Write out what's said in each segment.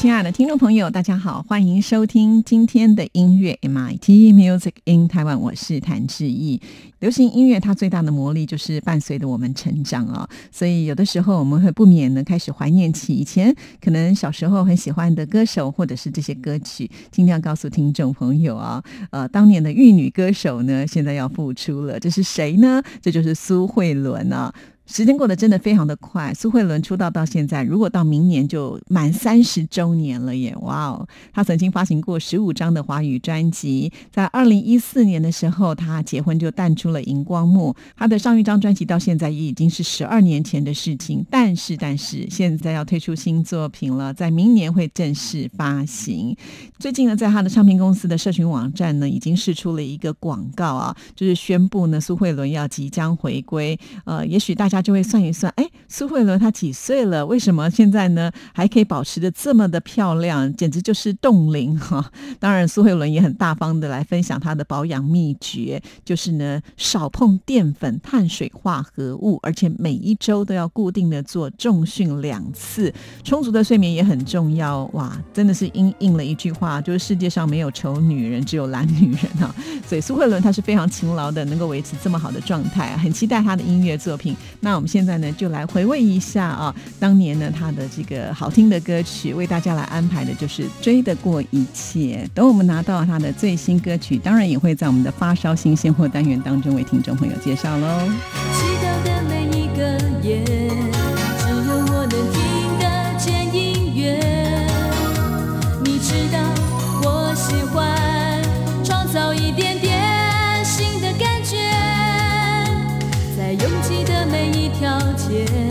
亲爱的听众朋友，大家好，欢迎收听今天的音乐 MIT Music in Taiwan，我是谭志毅。流行音乐它最大的魔力就是伴随着我们成长啊，所以有的时候我们会不免的开始怀念起以前可能小时候很喜欢的歌手或者是这些歌曲。今天要告诉听众朋友啊，呃，当年的玉女歌手呢，现在要复出了，这是谁呢？这就是苏慧伦啊。时间过得真的非常的快，苏慧伦出道到现在，如果到明年就满三十周年了耶！哇哦，她曾经发行过十五张的华语专辑，在二零一四年的时候，她结婚就淡出了荧光幕。她的上一张专辑到现在也已经是十二年前的事情，但是但是现在要推出新作品了，在明年会正式发行。最近呢，在她的唱片公司的社群网站呢，已经试出了一个广告啊，就是宣布呢，苏慧伦要即将回归。呃，也许大家。就会算一算，哎，苏慧伦她几岁了？为什么现在呢还可以保持的这么的漂亮？简直就是冻龄哈！当然，苏慧伦也很大方的来分享她的保养秘诀，就是呢少碰淀粉、碳水化合物，而且每一周都要固定的做重训两次，充足的睡眠也很重要。哇，真的是应应了一句话，就是世界上没有丑女人，只有懒女人啊！所以苏慧伦她是非常勤劳的，能够维持这么好的状态，很期待她的音乐作品。那我们现在呢，就来回味一下啊，当年呢他的这个好听的歌曲，为大家来安排的就是《追得过一切》。等我们拿到他的最新歌曲，当然也会在我们的发烧新鲜货单元当中为听众朋友介绍喽。发见。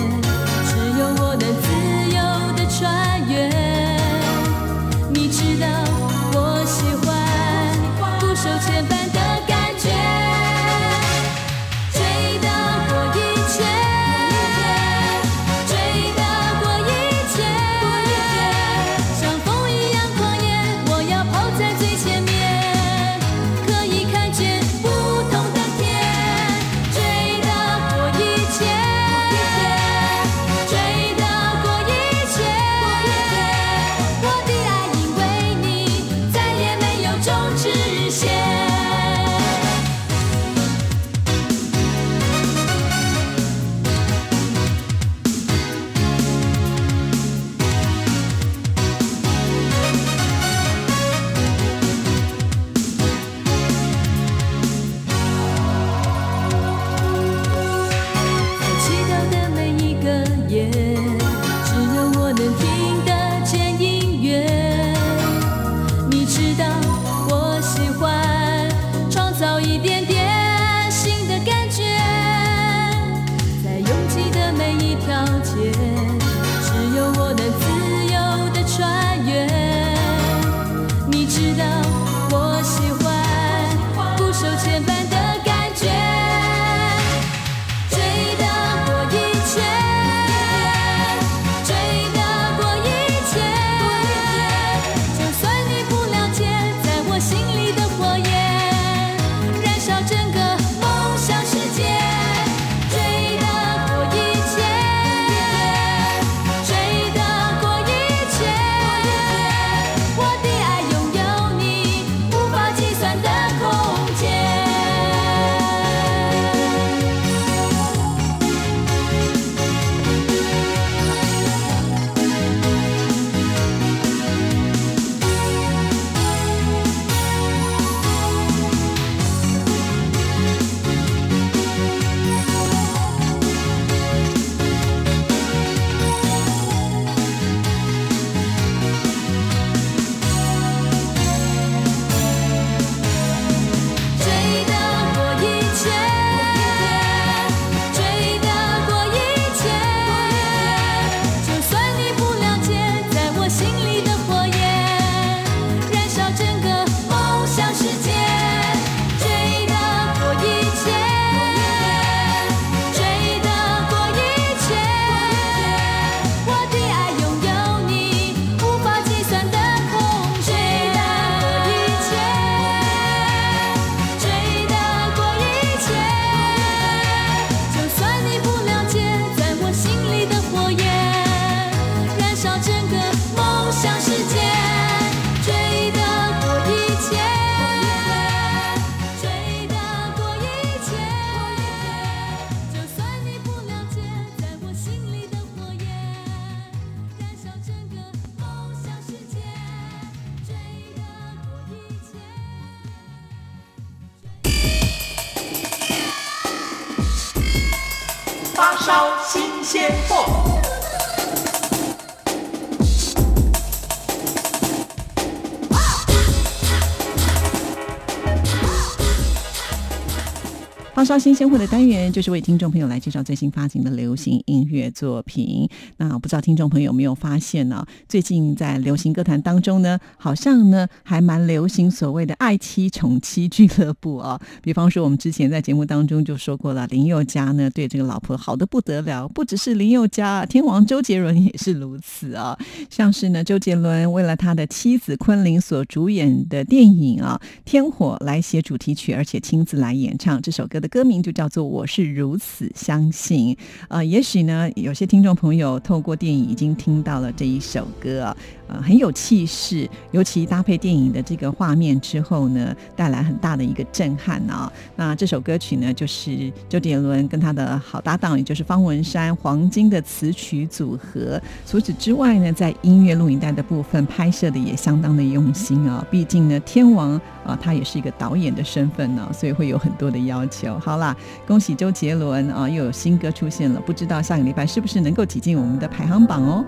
发烧新鲜货的单元，就是为听众朋友来介绍最新发行的流行音乐作品。那不知道听众朋友有没有发现呢？最近在流行歌坛当中呢，好像呢还蛮流行所谓的爱妻宠妻俱乐部啊。比方说，我们之前在节目当中就说过了，林宥嘉呢对这个老婆好的不得了，不只是林宥嘉，天王周杰伦也是如此啊。像是呢，周杰伦为了他的妻子昆凌所主演的电影啊《天火》来写主题曲，而且亲自来演唱这首歌的。歌歌名就叫做《我是如此相信》呃，也许呢，有些听众朋友透过电影已经听到了这一首歌啊。呃，很有气势，尤其搭配电影的这个画面之后呢，带来很大的一个震撼啊。那这首歌曲呢，就是周杰伦跟他的好搭档，也就是方文山、黄金的词曲组合。除此之外呢，在音乐录影带的部分拍摄的也相当的用心啊。毕竟呢，天王啊，他也是一个导演的身份呢，所以会有很多的要求。好啦，恭喜周杰伦啊，又有新歌出现了，不知道下个礼拜是不是能够挤进我们的排行榜哦。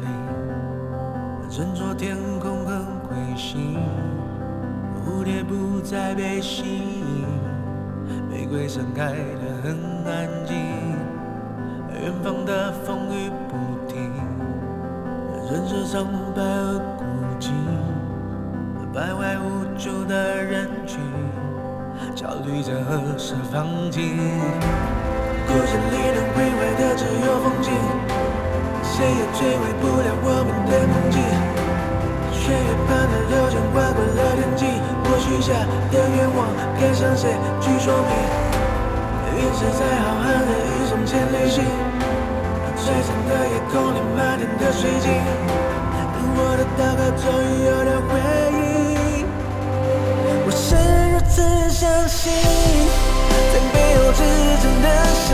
里，整座天空和彗星，蝴蝶不再被吸引，玫瑰盛开得很安静。远方的风雨不停，人世苍白而孤寂，徘徊无助的人群，焦虑着何时放晴。故事里能毁坏的只有风景。谁也摧毁不了我们的梦境，血液般的流淌，划过了天际。我许下的愿望，该向谁去说明？陨石在浩瀚的宇宙间旅行，璀璨的夜空里满天的水晶。我的祷告终于有了回应，我是如此相信，在背后支撑的是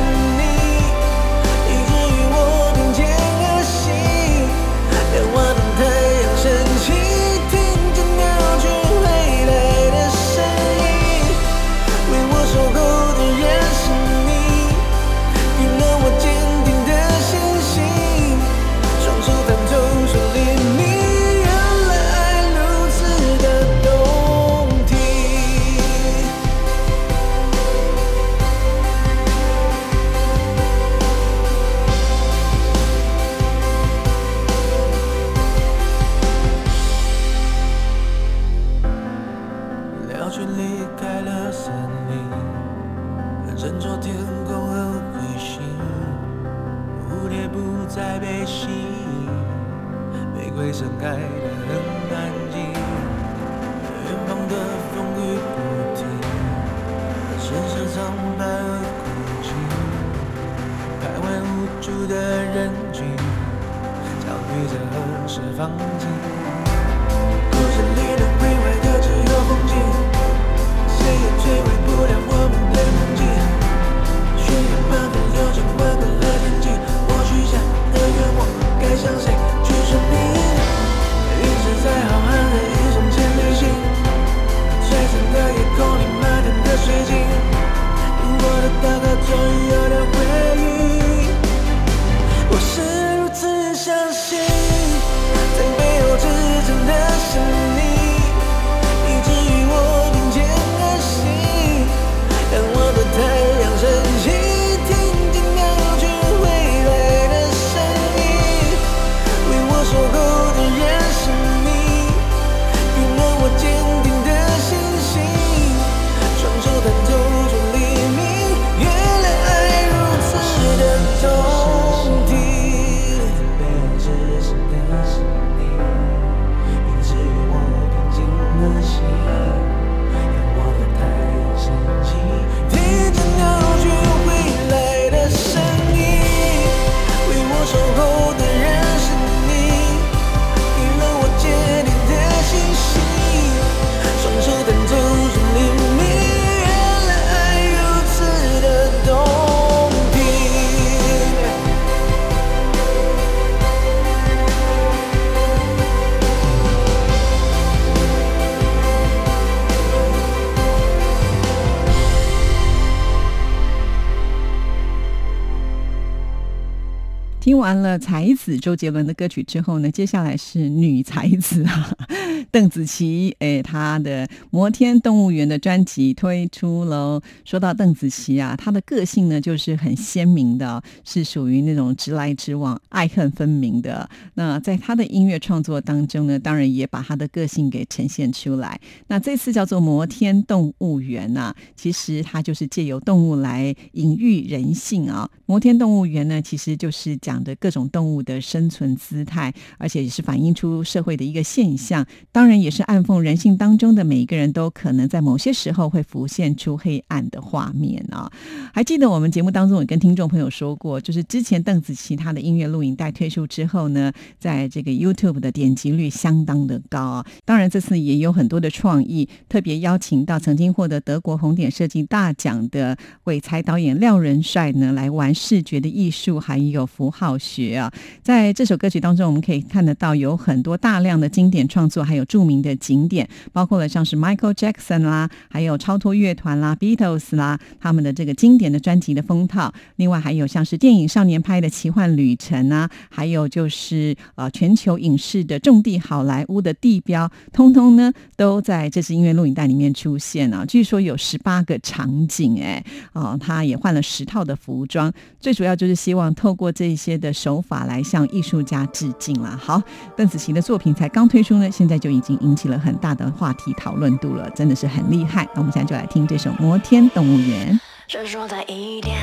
完了才子周杰伦的歌曲之后呢，接下来是女才子啊，邓紫棋。哎，她的《摩天动物园》的专辑推出喽。说到邓紫棋啊，她的个性呢就是很鲜明的，是属于那种直来直往、爱恨分明的。那在她的音乐创作当中呢，当然也把她的个性给呈现出来。那这次叫做《摩天动物园》呐，其实它就是借由动物来隐喻人性啊。《摩天动物园》呢，其实就是讲。的各种动物的生存姿态，而且也是反映出社会的一个现象，当然也是暗讽人性当中的每一个人都可能在某些时候会浮现出黑暗的画面啊！还记得我们节目当中也跟听众朋友说过，就是之前邓紫棋她的音乐录影带推出之后呢，在这个 YouTube 的点击率相当的高啊！当然这次也有很多的创意，特别邀请到曾经获得德国红点设计大奖的鬼才导演廖仁帅呢，来玩视觉的艺术，还有符号。学啊，在这首歌曲当中，我们可以看得到有很多大量的经典创作，还有著名的景点，包括了像是 Michael Jackson 啦，还有超脱乐团啦、Beatles 啦，他们的这个经典的专辑的封套。另外还有像是电影少年拍的奇幻旅程啊，还有就是呃全球影视的重地好莱坞的地标，通通呢都在这支音乐录影带里面出现啊。据说有十八个场景，哎，哦，他也换了十套的服装，最主要就是希望透过这些。的手法来向艺术家致敬了。好，邓紫棋的作品才刚推出呢，现在就已经引起了很大的话题讨论度了，真的是很厉害。那我们现在就来听这首《摩天动物园》。执着在一点，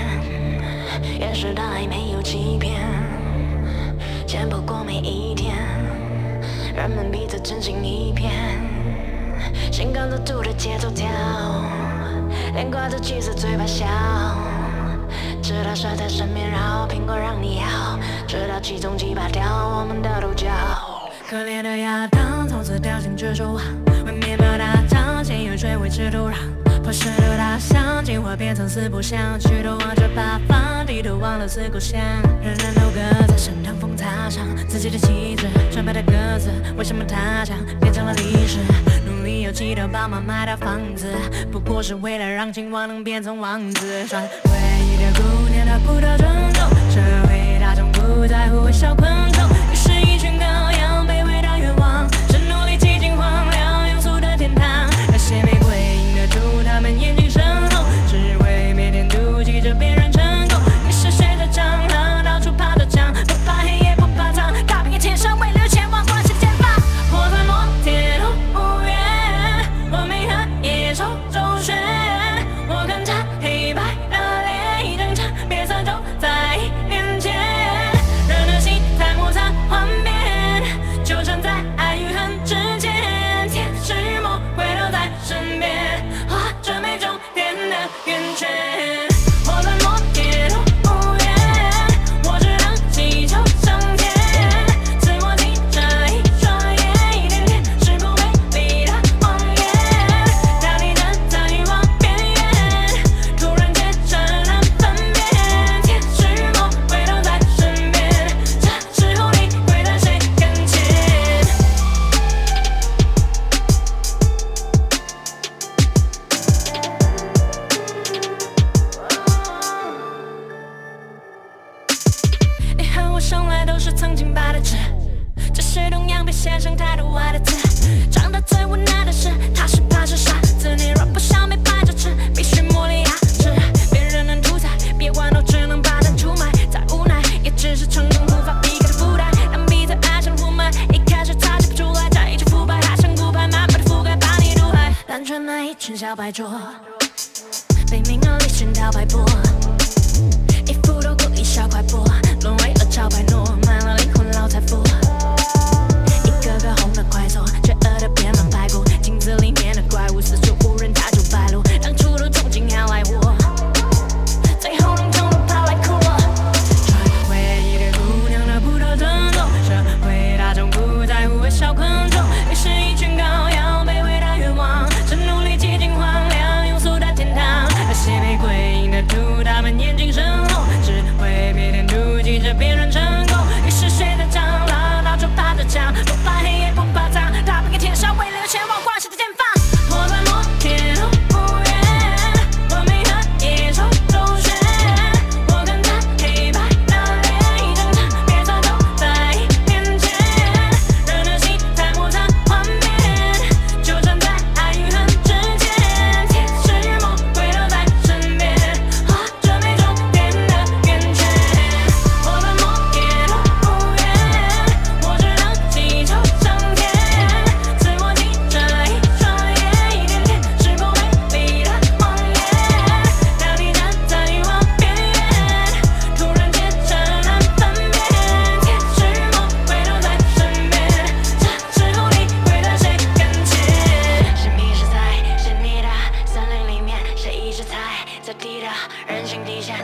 掩饰的爱没有欺骗，钱不过每一天，人们彼此真心一片，心跟着兔的节奏跳，脸挂着气色，嘴巴笑。直到甩在身边，然后苹果让你咬，直到其中击败掉我们的主角。可怜的亚当从此掉进蜘蛛网，为面包打仗，先用水维持土壤。破石头大象进化变成四不像，举头望着八方，低头忘了四故乡。人人都各在身上风擦上自己的旗帜，纯白的鸽子为什么它将变成了历史？努力有气的爸妈买的房子，不过是为了让青蛙能变成王子。穿回忆的姑娘，她不得尊重，社会大众不在乎微小昆虫，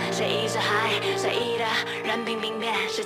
谁一直还？谁？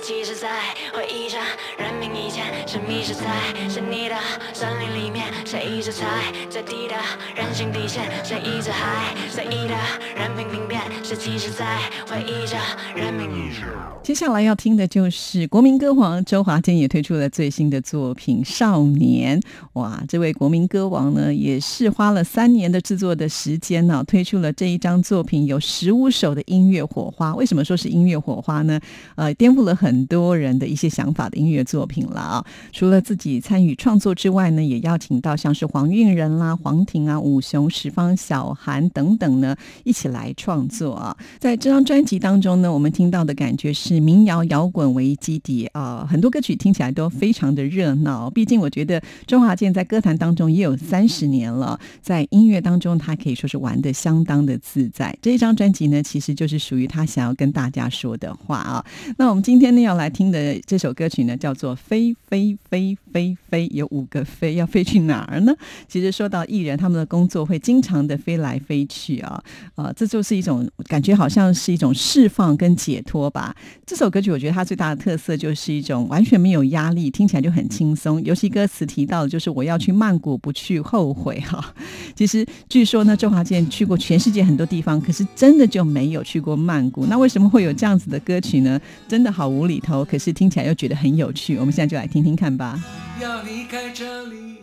其实在回忆着，人命以前是迷失在是你的森林里面，谁一直踩最低的人性底线，谁一直还随意的任凭评变，是其实在回忆着，人命以前。接下来要听的就是国民歌王周华健也推出了最新的作品《少年》。哇，这位国民歌王呢，也是花了三年的制作的时间呢，推出了这一张作品，有十五首的音乐火花。为什么说是音乐火花呢？呃，颠覆了很多人的一些想法的音乐作品了啊！除了自己参与创作之外呢，也邀请到像是黄韵仁啦、黄婷啊、武雄、十方、小韩等等呢，一起来创作啊。在这张专辑当中呢，我们听到的感觉是。民谣摇滚为基底啊，很多歌曲听起来都非常的热闹。毕竟我觉得周华健在歌坛当中也有三十年了，在音乐当中他可以说是玩的相当的自在。这一张专辑呢，其实就是属于他想要跟大家说的话啊。那我们今天呢要来听的这首歌曲呢，叫做《飞飞飞飞飞》，有五个飞，要飞去哪儿呢？其实说到艺人，他们的工作会经常的飞来飞去啊，啊，这就是一种感觉，好像是一种释放跟解脱吧。这首歌曲我觉得它最大的特色就是一种完全没有压力，听起来就很轻松。尤其歌词提到的就是我要去曼谷，不去后悔哈。其实据说呢，周华健去过全世界很多地方，可是真的就没有去过曼谷。那为什么会有这样子的歌曲呢？真的好无厘头，可是听起来又觉得很有趣。我们现在就来听听看吧。要离开这里，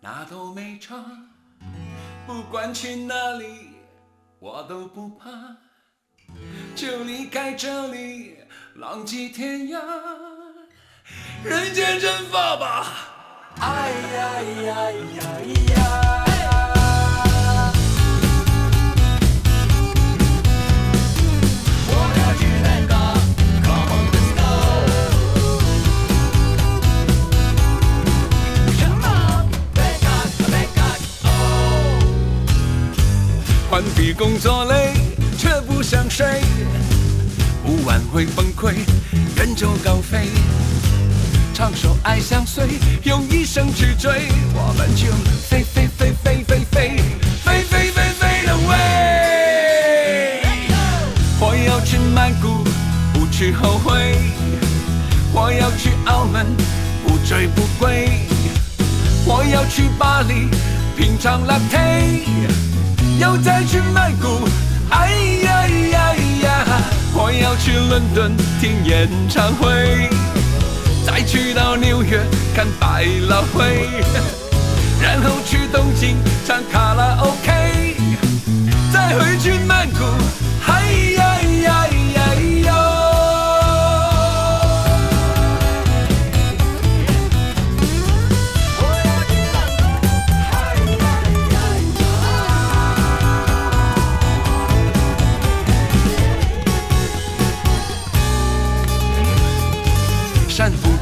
那都没差，不管去哪里，我都不怕。就离开这里，浪迹天涯，人间蒸发吧！哎呀呀呀呀！换比工作累。却不想睡，不晚会崩溃，人就高飞，唱首爱相随，用一生去追，我们就飞飞飞飞飞飞飞飞飞飞的飞。我要去曼谷，不去后悔，我要去澳门，不醉不归，我要去巴黎，品尝 latte，又再去曼谷。哎呀呀呀！我要去伦敦听演唱会，再去到纽约看百老汇，然后去东京唱卡拉 OK，再回去曼谷。嗨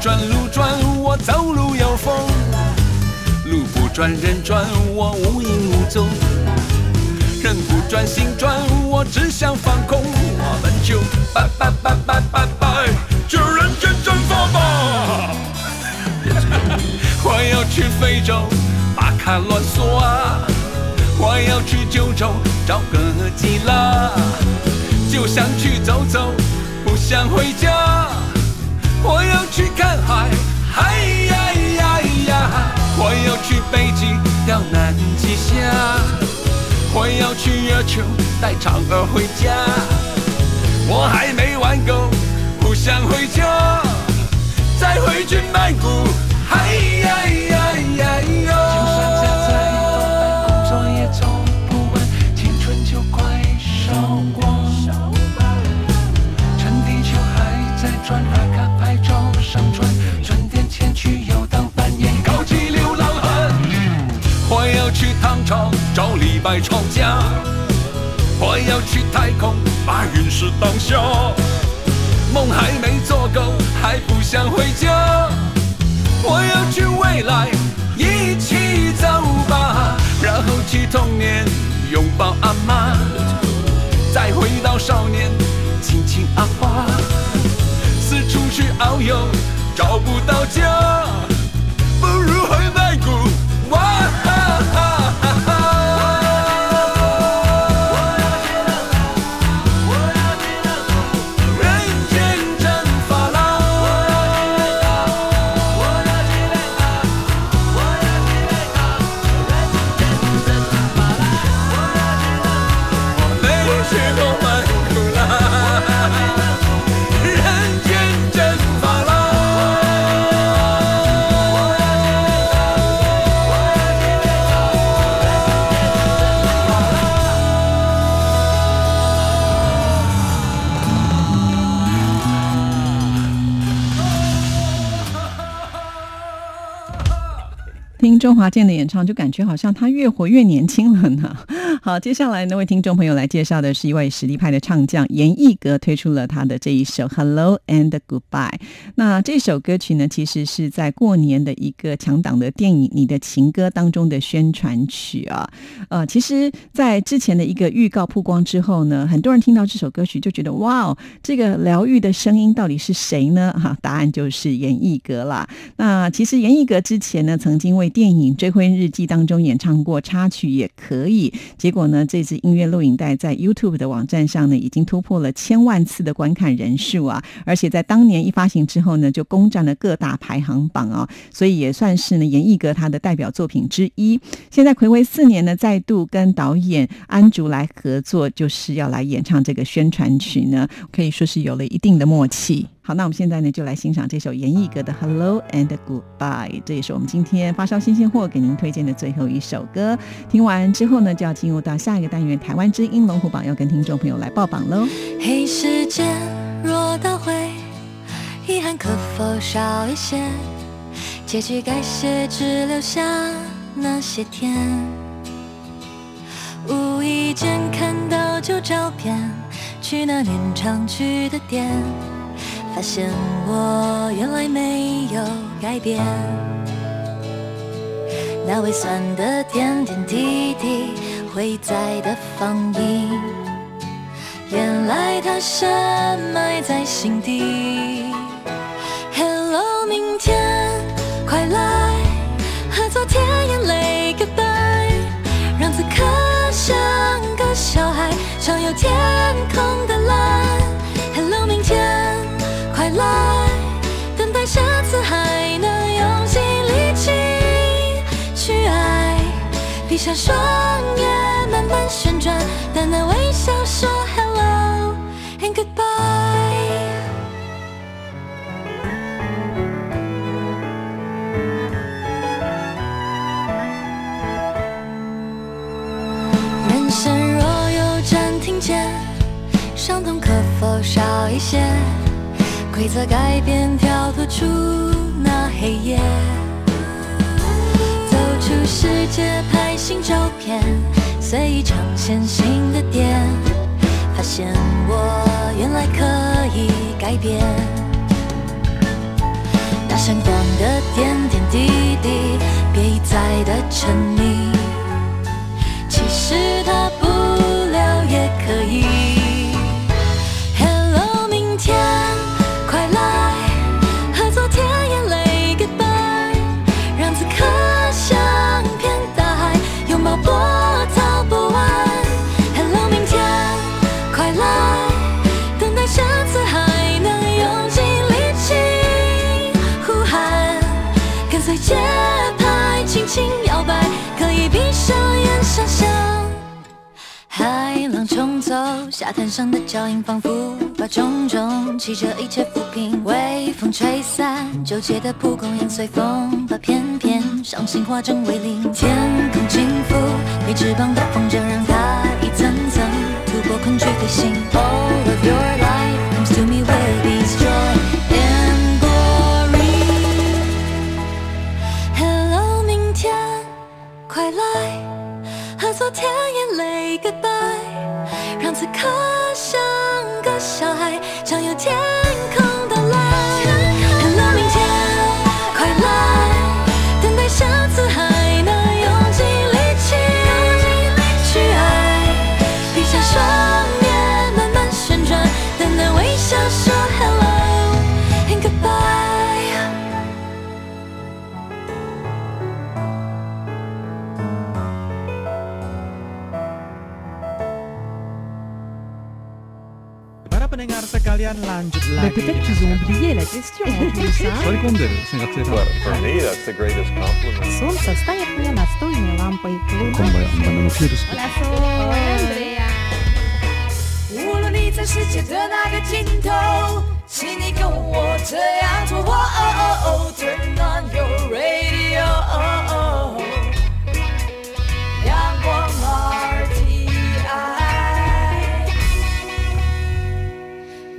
转路转，我走路有风；路不转人转，我无影无踪。人不转心转，我只想放空。我们就拜拜拜拜拜拜，就人间蒸发吧！我要去非洲巴卡乱索啊，我要去九州找个基拉，就想去走走，不想回家。我要去看海，嗨呀呀呀！我要去北极钓南极虾，我要去月球带嫦娥回家。我还没玩够，不想回家，再回去曼谷，嗨呀呀白吵架，我要去太空把陨石当笑，梦还没做够，还不想回家。我要去未来，一起走吧，然后去童年拥抱阿妈，再回到少年亲亲阿花，四处去遨游找不到家，不如回曼谷。听周华健的演唱，就感觉好像他越活越年轻了呢。好，接下来呢，为听众朋友来介绍的是一位实力派的唱将严艺格推出了他的这一首《Hello and Goodbye》。那这首歌曲呢，其实是在过年的一个强档的电影《你的情歌》当中的宣传曲啊。呃，其实，在之前的一个预告曝光之后呢，很多人听到这首歌曲就觉得哇哦，这个疗愈的声音到底是谁呢？哈，答案就是严艺格啦。那其实严艺格之前呢，曾经为电影《追婚日记》当中演唱过插曲，也可以。结果呢，这支音乐录影带在 YouTube 的网站上呢，已经突破了千万次的观看人数啊！而且在当年一发行之后呢，就攻占了各大排行榜啊，所以也算是呢严艺格他的代表作品之一。现在暌违四年呢，再度跟导演安竹来合作，就是要来演唱这个宣传曲呢，可以说是有了一定的默契。好，那我们现在呢就来欣赏这首严艺格的《Hello and Goodbye》，这也是我们今天发烧新鲜货给您推荐的最后一首歌。听完之后呢，就要进入到下一个单元——台湾之音龙虎榜，要跟听众朋友来报榜喽。黑，时间若倒回，遗憾可否少一些？结局该写，只留下那些天。无意间看到旧照片，去那年常去的店。发现我原来没有改变，那微酸的点点滴滴，回在的放映，原来它深埋在心底。Hello，明天快来，和昨天眼泪 goodbye，让此刻像个小孩，畅游天空的蓝。闭上双眼，慢慢旋转，淡淡微笑说 Hello and Goodbye。人生若有暂停键，伤痛可否少一些？规则改变，跳脱出那黑夜，世界，拍新照片，随意尝鲜新的点，发现我原来可以改变。那闪光的点点滴滴，别一再的沉迷，冲走沙滩上的脚印，仿佛把种种记着一切抚平。微风吹散纠结的蒲公英，随风把片片伤心化成为零。天空轻拂没翅膀的风筝，让它一层层突破困局飞行。All of your life comes to me with these joy and glory。Hello，明天，快来。和昨天眼泪 goodbye，此刻像个小孩，Para pendengar sekalian lanjut Bah, lagi. Peut-être qu'ils ont oublié la question en plus. hein. 取り込んでる生活性 But for me, that's the greatest compliment. Солнце стоит мне настольной лампой. 今晩很棒的フィルス Hola, Sol. Andrea. 无论你在世界的哪个尽头，请你跟我这样做。哦哦哦，Turn on your radio，阳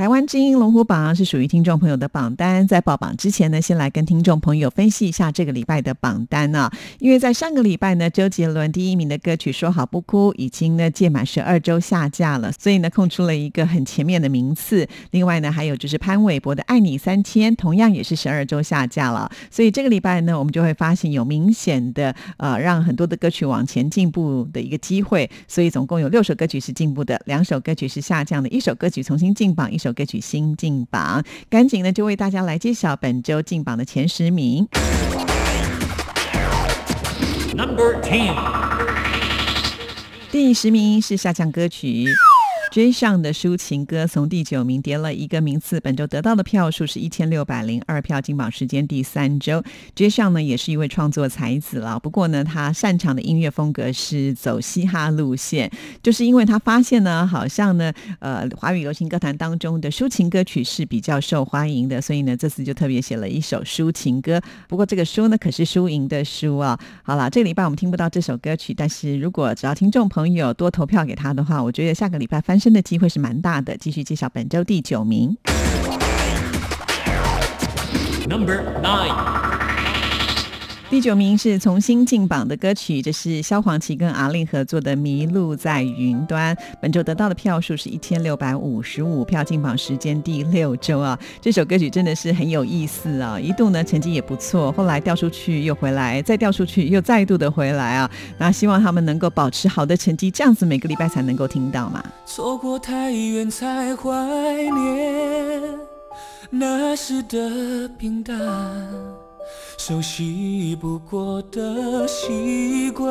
台湾之音龙虎榜是属于听众朋友的榜单，在报榜之前呢，先来跟听众朋友分析一下这个礼拜的榜单啊。因为在上个礼拜呢，周杰伦第一名的歌曲《说好不哭》已经呢届满十二周下架了，所以呢空出了一个很前面的名次。另外呢，还有就是潘玮柏的《爱你三千》，同样也是十二周下架了。所以这个礼拜呢，我们就会发现有明显的呃让很多的歌曲往前进步的一个机会。所以总共有六首歌曲是进步的，两首歌曲是下降的，一首歌曲重新进榜，一首。歌曲新进榜，赶紧呢就为大家来揭晓本周进榜的前十名。Number Ten，第十名是下降歌曲。追上的抒情歌从第九名跌了一个名次，本周得到的票数是一千六百零二票，金榜时间第三周。追上呢也是一位创作才子了，不过呢他擅长的音乐风格是走嘻哈路线，就是因为他发现呢好像呢呃华语流行歌坛当中的抒情歌曲是比较受欢迎的，所以呢这次就特别写了一首抒情歌。不过这个书呢可是输赢的输啊。好了，这个礼拜我们听不到这首歌曲，但是如果只要听众朋友多投票给他的话，我觉得下个礼拜翻。升的机会是蛮大的。继续介绍本周第九名，Number Nine。第九名是重新进榜的歌曲，这是萧煌奇跟阿令合作的《迷路在云端》。本周得到的票数是一千六百五十五票，进榜时间第六周啊。这首歌曲真的是很有意思啊，一度呢成绩也不错，后来掉出去又回来，再掉出去又再度的回来啊。那希望他们能够保持好的成绩，这样子每个礼拜才能够听到嘛。错过太远才怀念那时的平淡。熟悉不过的习惯，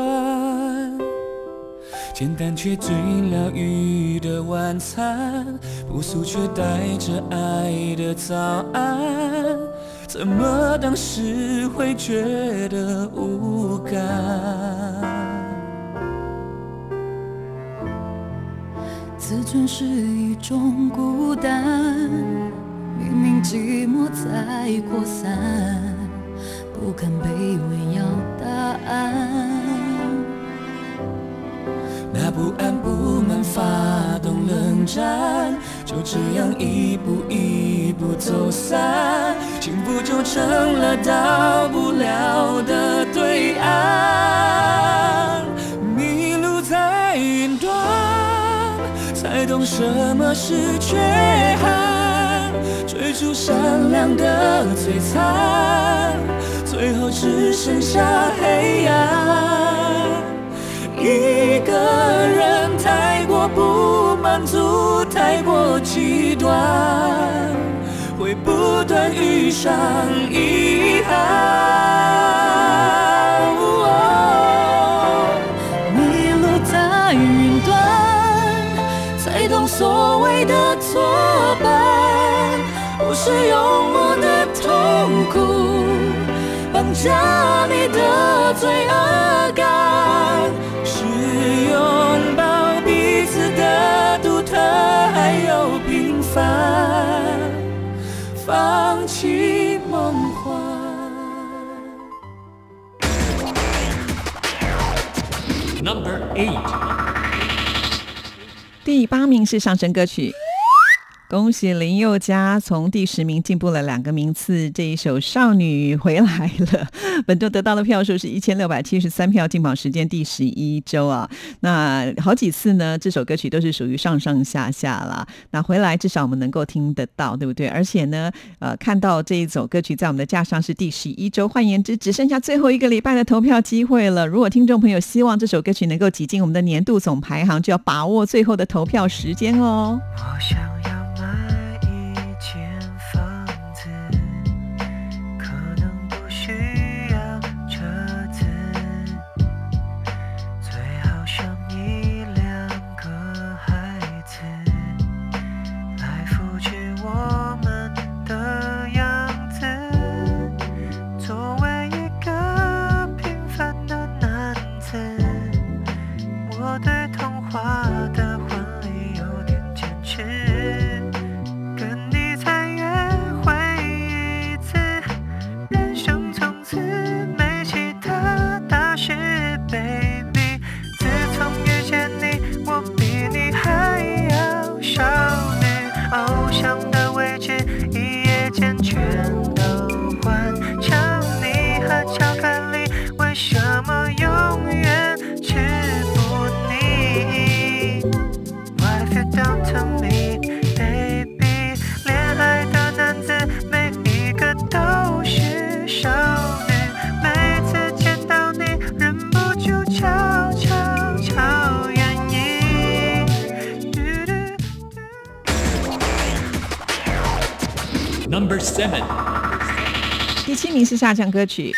简单却最疗愈的晚餐，朴素却带着爱的早安，怎么当时会觉得无感？自尊是一种孤单，明明寂寞在扩散。不敢卑微要答案，那不安不满发动冷战，就这样一步一步走散，幸福就成了到不了的对岸。迷路在云端，才懂什么是缺憾，追逐善良的璀璨。最后只剩下黑暗，一个人太过不满足，太过极端，会不断遇上遗憾。迷路在云端，才懂所谓的错，是用我的痛苦。绑架你的罪恶感，是拥抱彼此的独特，还有平凡，放弃梦幻。Number Eight，第八名是上升歌曲。恭喜林宥嘉从第十名进步了两个名次，这一首《少女回来了》本周得到的票数是一千六百七十三票，进榜时间第十一周啊。那好几次呢，这首歌曲都是属于上上下下啦。那回来至少我们能够听得到，对不对？而且呢，呃，看到这一首歌曲在我们的架上是第十一周，换言之，只剩下最后一个礼拜的投票机会了。如果听众朋友希望这首歌曲能够挤进我们的年度总排行，就要把握最后的投票时间哦。我想要。是下降歌曲。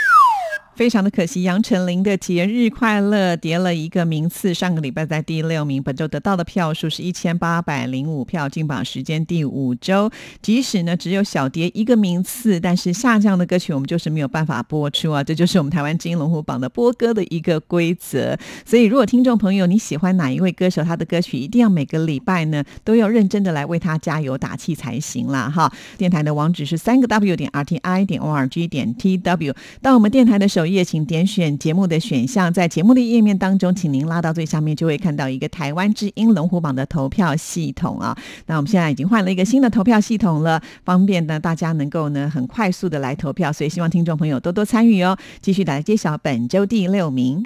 非常的可惜，杨丞琳的《节日快乐》跌了一个名次，上个礼拜在第六名，本周得到的票数是一千八百零五票，进榜时间第五周。即使呢只有小跌一个名次，但是下降的歌曲我们就是没有办法播出啊，这就是我们台湾金龙虎榜的播歌的一个规则。所以，如果听众朋友你喜欢哪一位歌手，他的歌曲一定要每个礼拜呢都要认真的来为他加油打气才行啦。哈。电台的网址是三个 W 点 R T I 点 O R G 点 T W，到我们电台的首页页，请点选节目的选项，在节目的页面当中，请您拉到最下面，就会看到一个台湾之音龙虎榜的投票系统啊。那我们现在已经换了一个新的投票系统了，方便呢大家能够呢很快速的来投票，所以希望听众朋友多多参与哦。继续来揭晓本周第六名。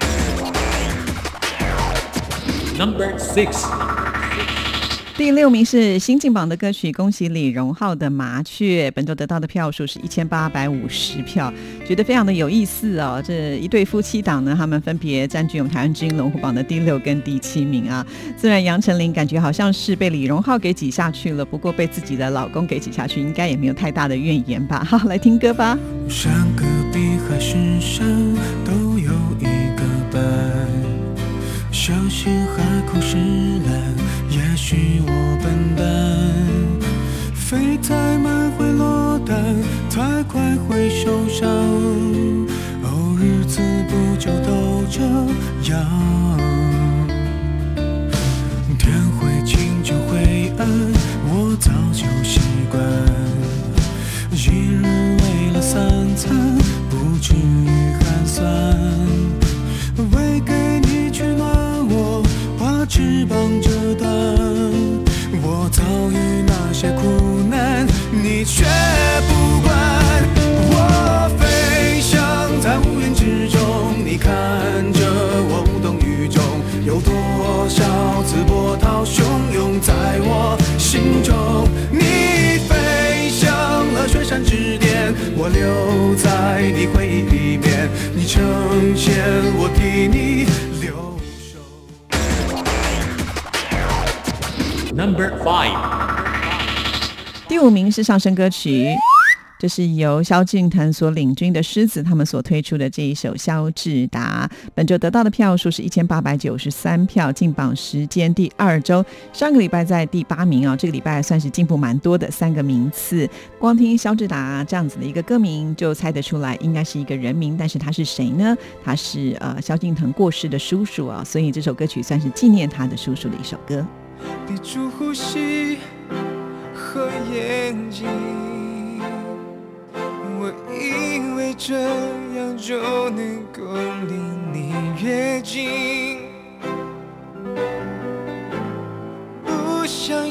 Number six，第六名是新进榜的歌曲，恭喜李荣浩的《麻雀》，本周得到的票数是一千八百五十票，觉得非常的有意思哦。这一对夫妻档呢，他们分别占据我们台湾之音龙虎榜的第六跟第七名啊。虽然杨丞琳感觉好像是被李荣浩给挤下去了，不过被自己的老公给挤下去，应该也没有太大的怨言吧。好，来听歌吧。山隔壁还是山，都有一个伴。相信海枯石烂，也许我笨蛋，飞太慢会落单，太快会受伤。哦，日子不就都这样？第五名是上升歌曲，这是由萧敬腾所领军的狮子他们所推出的这一首《萧志达》，本周得到的票数是一千八百九十三票，进榜时间第二周，上个礼拜在第八名啊，这个礼拜算是进步蛮多的三个名次。光听萧志达这样子的一个歌名就猜得出来，应该是一个人名，但是他是谁呢？他是呃萧敬腾过世的叔叔啊，所以这首歌曲算是纪念他的叔叔的一首歌。闭住呼吸和眼睛，我以为这样就能够离你越近，不想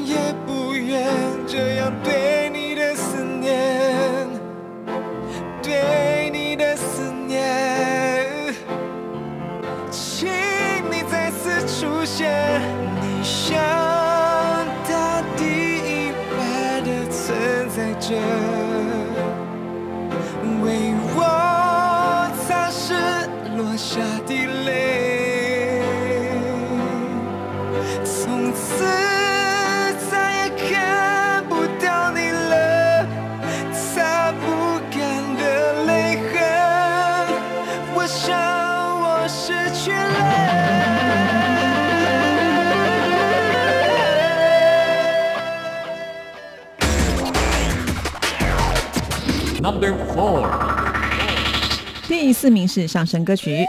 第四名是上升歌曲，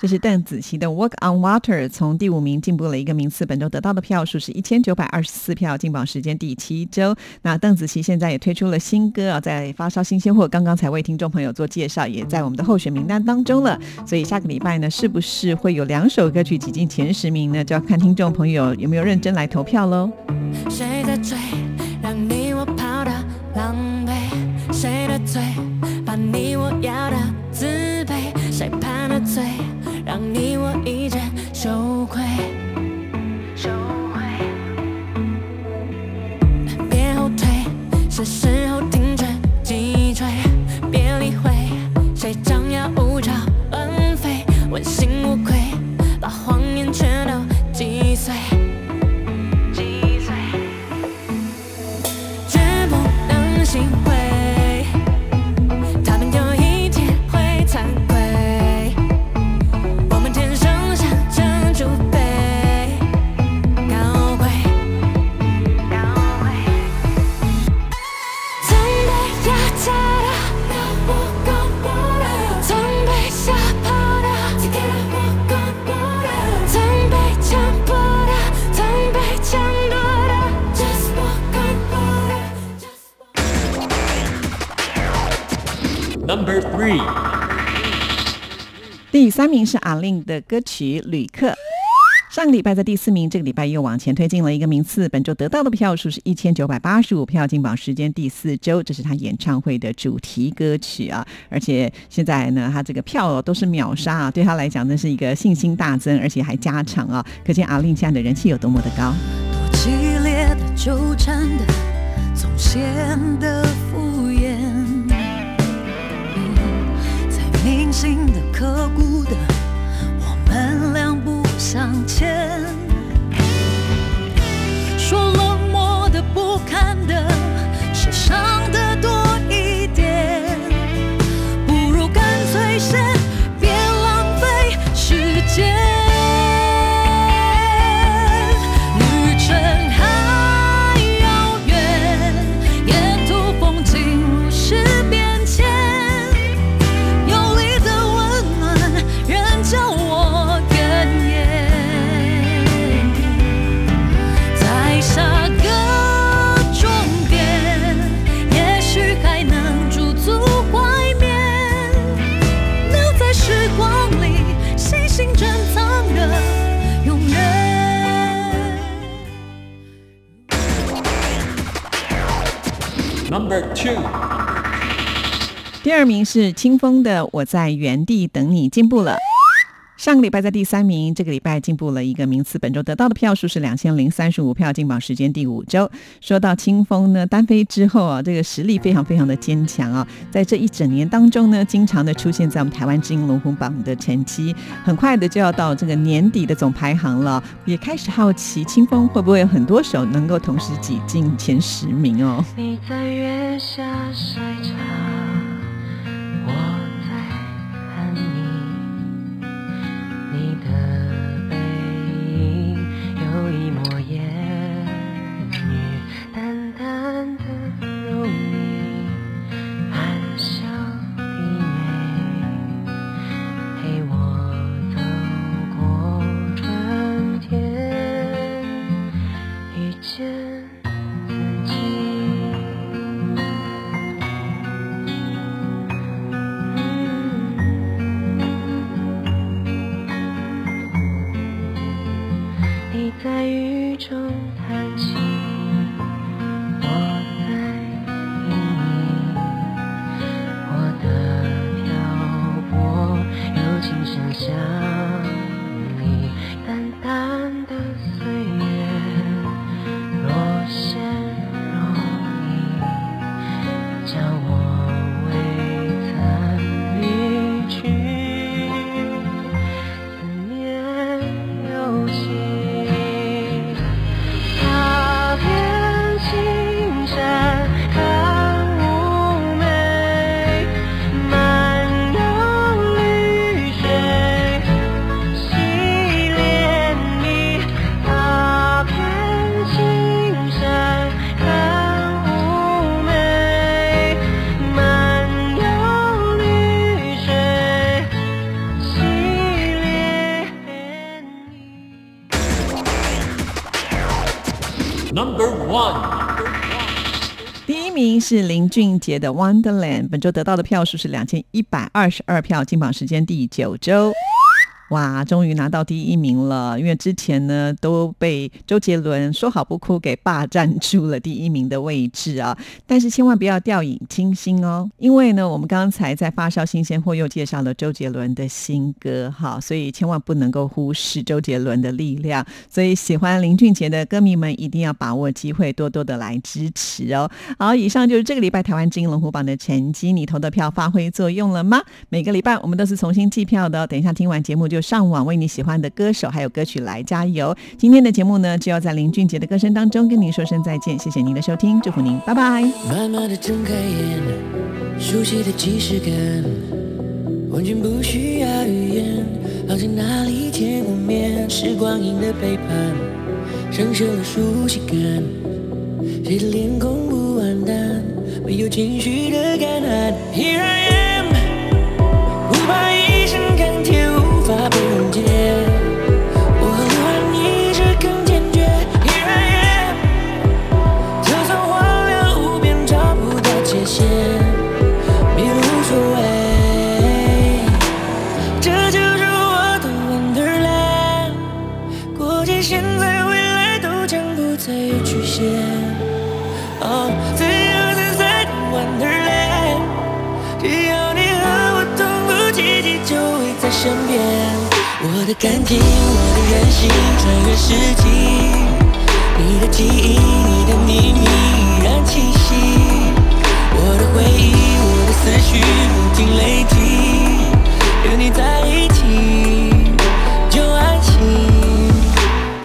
这是邓紫棋的《Walk on Water》，从第五名进步了一个名次，本周得到的票数是一千九百二十四票，进榜时间第七周。那邓紫棋现在也推出了新歌啊，在发烧新鲜货，刚刚才为听众朋友做介绍，也在我们的候选名单当中了。所以下个礼拜呢，是不是会有两首歌曲挤进前十名呢？就要看听众朋友有没有认真来投票喽。谁在追，是阿令的歌曲《旅客》。上个礼拜在第四名，这个礼拜又往前推进了一个名次。本周得到的票数是一千九百八十五票，进榜时间第四周，这是他演唱会的主题歌曲啊！而且现在呢，他这个票都是秒杀啊，对他来讲，那是一个信心大增，而且还加长啊！可见阿令现在的人气有多么的高。多激烈的纠缠的，总显得敷衍。嗯再铭心的、刻骨的，向前。说冷漠的、不堪的，Two，第二名是清风的《我在原地等你》，进步了。上个礼拜在第三名，这个礼拜进步了一个名次。本周得到的票数是两千零三十五票，进榜时间第五周。说到清风呢，单飞之后啊，这个实力非常非常的坚强啊，在这一整年当中呢，经常的出现在我们台湾知音龙虎榜的成绩，很快的就要到这个年底的总排行了，也开始好奇清风会不会有很多首能够同时挤进前十名哦。你在月下晒茶，见自己。你在雨中是林俊杰的《Wonderland》，本周得到的票数是两千一百二十二票，进榜时间第九周。哇，终于拿到第一名了！因为之前呢都被周杰伦说好不哭给霸占住了第一名的位置啊。但是千万不要掉以轻心哦，因为呢我们刚才在发烧新鲜货又介绍了周杰伦的新歌哈，所以千万不能够忽视周杰伦的力量。所以喜欢林俊杰的歌迷们一定要把握机会，多多的来支持哦。好，以上就是这个礼拜台湾金龙虎榜的成绩，你投的票发挥作用了吗？每个礼拜我们都是重新计票的，等一下听完节目就上网为你喜欢的歌手还有歌曲来加油。今天的节目呢，就要在林俊杰的歌声当中跟您说声再见，谢谢您的收听，祝福您，拜拜。慢慢的睁开眼，熟悉的即视感，完全不需要语言，好像哪里见过面。时光阴的背叛，生锈了熟悉感，谁的脸孔不黯淡，没有情绪的干旱。Here I am，的感情，我的任性，穿越世纪。你的记忆，你的秘密依然清晰。我的回忆，我的思绪不停累积。有你在一起，就安心。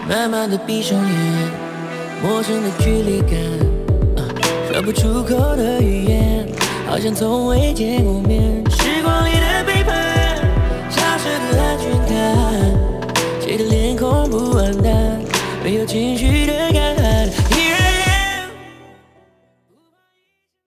慢慢的闭上眼，陌生的距离感，说不出口的语言，好像从未见过面。没有情绪的